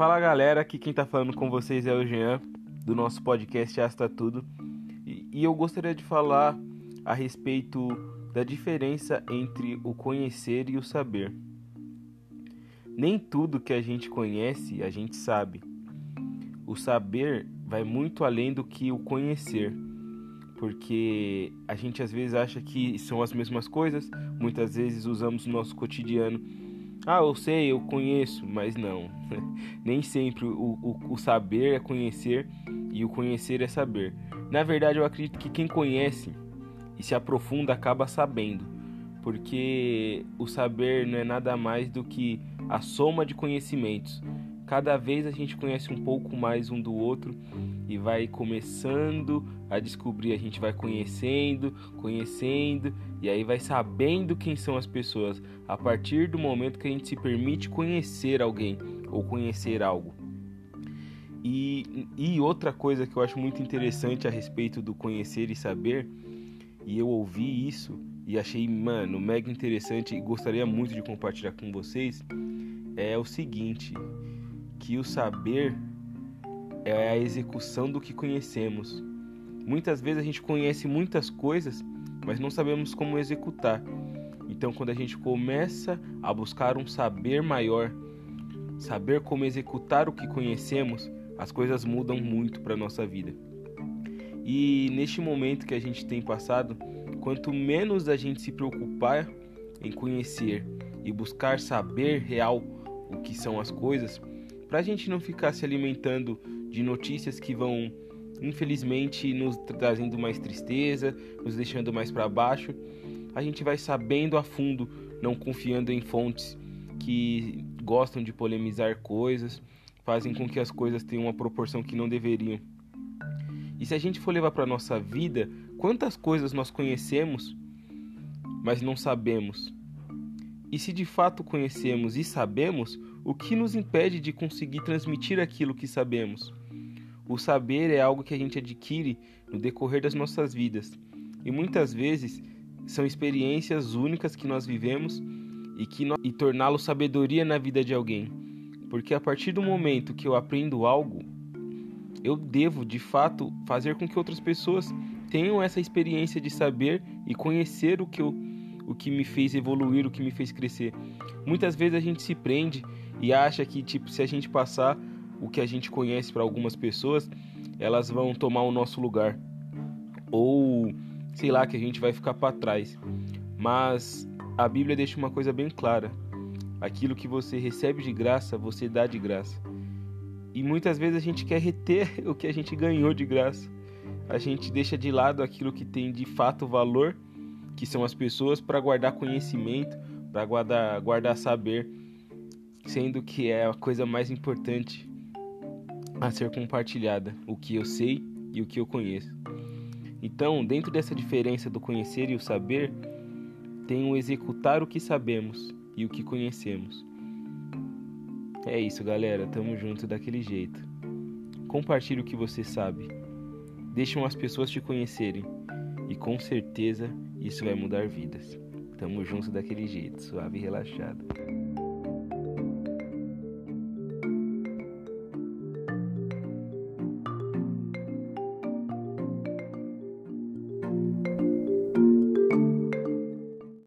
Fala galera, aqui quem tá falando com vocês é o Jean, do nosso podcast Asta Tudo. E, e eu gostaria de falar a respeito da diferença entre o conhecer e o saber. Nem tudo que a gente conhece a gente sabe. O saber vai muito além do que o conhecer, porque a gente às vezes acha que são as mesmas coisas, muitas vezes usamos no nosso cotidiano ah, eu sei, eu conheço, mas não. Nem sempre o, o, o, saber é conhecer e o conhecer é saber. Na verdade, eu acredito que quem conhece e se aprofunda acaba sabendo, porque o saber não é nada mais do que a soma de conhecimentos. Cada vez a gente conhece um pouco mais um do outro e vai começando a descobrir, a gente vai conhecendo, conhecendo e aí vai sabendo quem são as pessoas a partir do momento que a gente se permite conhecer alguém ou conhecer algo. E, e outra coisa que eu acho muito interessante a respeito do conhecer e saber, e eu ouvi isso e achei, mano, mega interessante e gostaria muito de compartilhar com vocês, é o seguinte, que o saber é a execução do que conhecemos. Muitas vezes a gente conhece muitas coisas, mas não sabemos como executar. Então, quando a gente começa a buscar um saber maior, saber como executar o que conhecemos, as coisas mudam muito para nossa vida. E neste momento que a gente tem passado, quanto menos a gente se preocupar em conhecer e buscar saber real o que são as coisas, para a gente não ficar se alimentando de notícias que vão, infelizmente, nos trazendo mais tristeza, nos deixando mais para baixo, a gente vai sabendo a fundo, não confiando em fontes que gostam de polemizar coisas, fazem com que as coisas tenham uma proporção que não deveriam. E se a gente for levar para nossa vida, quantas coisas nós conhecemos, mas não sabemos? E se de fato conhecemos e sabemos, o que nos impede de conseguir transmitir aquilo que sabemos? O saber é algo que a gente adquire no decorrer das nossas vidas e muitas vezes são experiências únicas que nós vivemos e que no... e torná-lo sabedoria na vida de alguém. Porque a partir do momento que eu aprendo algo, eu devo de fato fazer com que outras pessoas tenham essa experiência de saber e conhecer o que eu o que me fez evoluir, o que me fez crescer. Muitas vezes a gente se prende e acha que tipo se a gente passar o que a gente conhece para algumas pessoas, elas vão tomar o nosso lugar. Ou sei lá que a gente vai ficar para trás. Mas a Bíblia deixa uma coisa bem clara. Aquilo que você recebe de graça, você dá de graça. E muitas vezes a gente quer reter o que a gente ganhou de graça. A gente deixa de lado aquilo que tem de fato valor que são as pessoas, para guardar conhecimento, para guardar, guardar saber, sendo que é a coisa mais importante a ser compartilhada, o que eu sei e o que eu conheço. Então, dentro dessa diferença do conhecer e o saber, tem o executar o que sabemos e o que conhecemos. É isso, galera. Tamo junto daquele jeito. Compartilhe o que você sabe. Deixem as pessoas te conhecerem. E com certeza isso vai mudar vidas. Tamo junto daquele jeito, suave e relaxado.